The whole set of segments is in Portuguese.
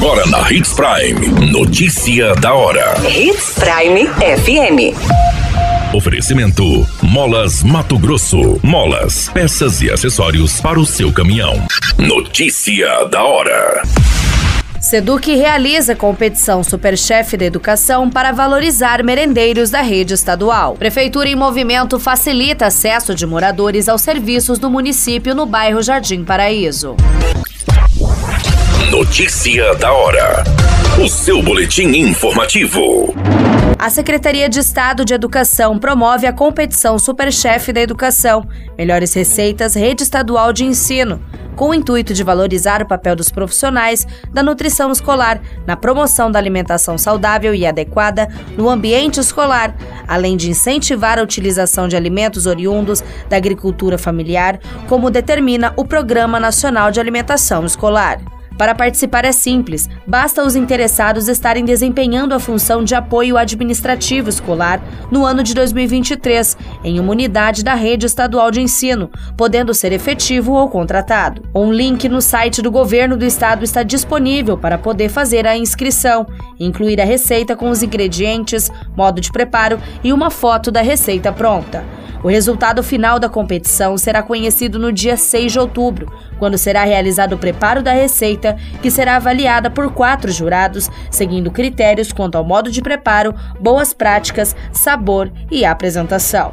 Agora na Hits Prime. Notícia da hora. Hits Prime FM. Oferecimento: Molas Mato Grosso. Molas, peças e acessórios para o seu caminhão. Notícia da hora. Seduc realiza competição Superchef da Educação para valorizar merendeiros da rede estadual. Prefeitura em Movimento facilita acesso de moradores aos serviços do município no bairro Jardim Paraíso. Notícia da hora. O seu boletim informativo. A Secretaria de Estado de Educação promove a competição Superchef da Educação, Melhores Receitas Rede Estadual de Ensino, com o intuito de valorizar o papel dos profissionais da nutrição escolar na promoção da alimentação saudável e adequada no ambiente escolar, além de incentivar a utilização de alimentos oriundos da agricultura familiar, como determina o Programa Nacional de Alimentação Escolar. Para participar é simples, basta os interessados estarem desempenhando a função de apoio administrativo escolar no ano de 2023 em uma unidade da rede estadual de ensino, podendo ser efetivo ou contratado. Um link no site do governo do estado está disponível para poder fazer a inscrição, incluir a receita com os ingredientes, modo de preparo e uma foto da receita pronta. O resultado final da competição será conhecido no dia 6 de outubro, quando será realizado o preparo da receita, que será avaliada por quatro jurados, seguindo critérios quanto ao modo de preparo, boas práticas, sabor e apresentação.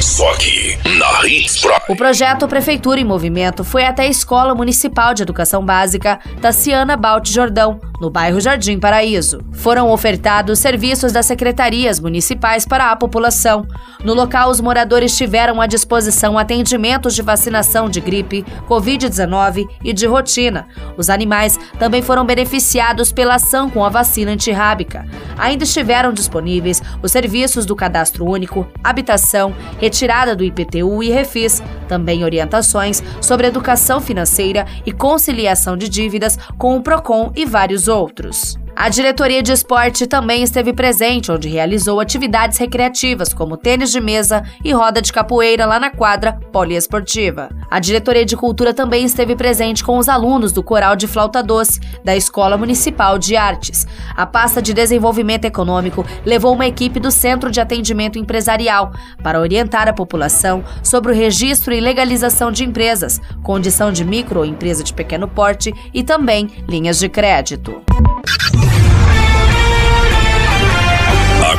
Só aqui, na Hits Prime. O projeto Prefeitura em Movimento foi até a Escola Municipal de Educação Básica Tassiana Balt Jordão, no bairro Jardim Paraíso. Foram ofertados serviços das secretarias municipais para a população. No local, os moradores tiveram à disposição atendimentos de vacinação de gripe, Covid-19 e de rotina. Os animais também foram beneficiados pela ação com a vacina antirrábica. Ainda estiveram disponíveis os serviços do Cadastro Único, Habitação, retirada do IPTU e refis, também orientações sobre educação financeira e conciliação de dívidas com o PROCON e vários outros. A diretoria de esporte também esteve presente, onde realizou atividades recreativas como tênis de mesa e roda de capoeira lá na quadra poliesportiva. A diretoria de cultura também esteve presente com os alunos do Coral de Flauta Doce da Escola Municipal de Artes. A pasta de desenvolvimento econômico levou uma equipe do Centro de Atendimento Empresarial para orientar a população sobre o registro e legalização de empresas, condição de micro ou empresa de pequeno porte e também linhas de crédito.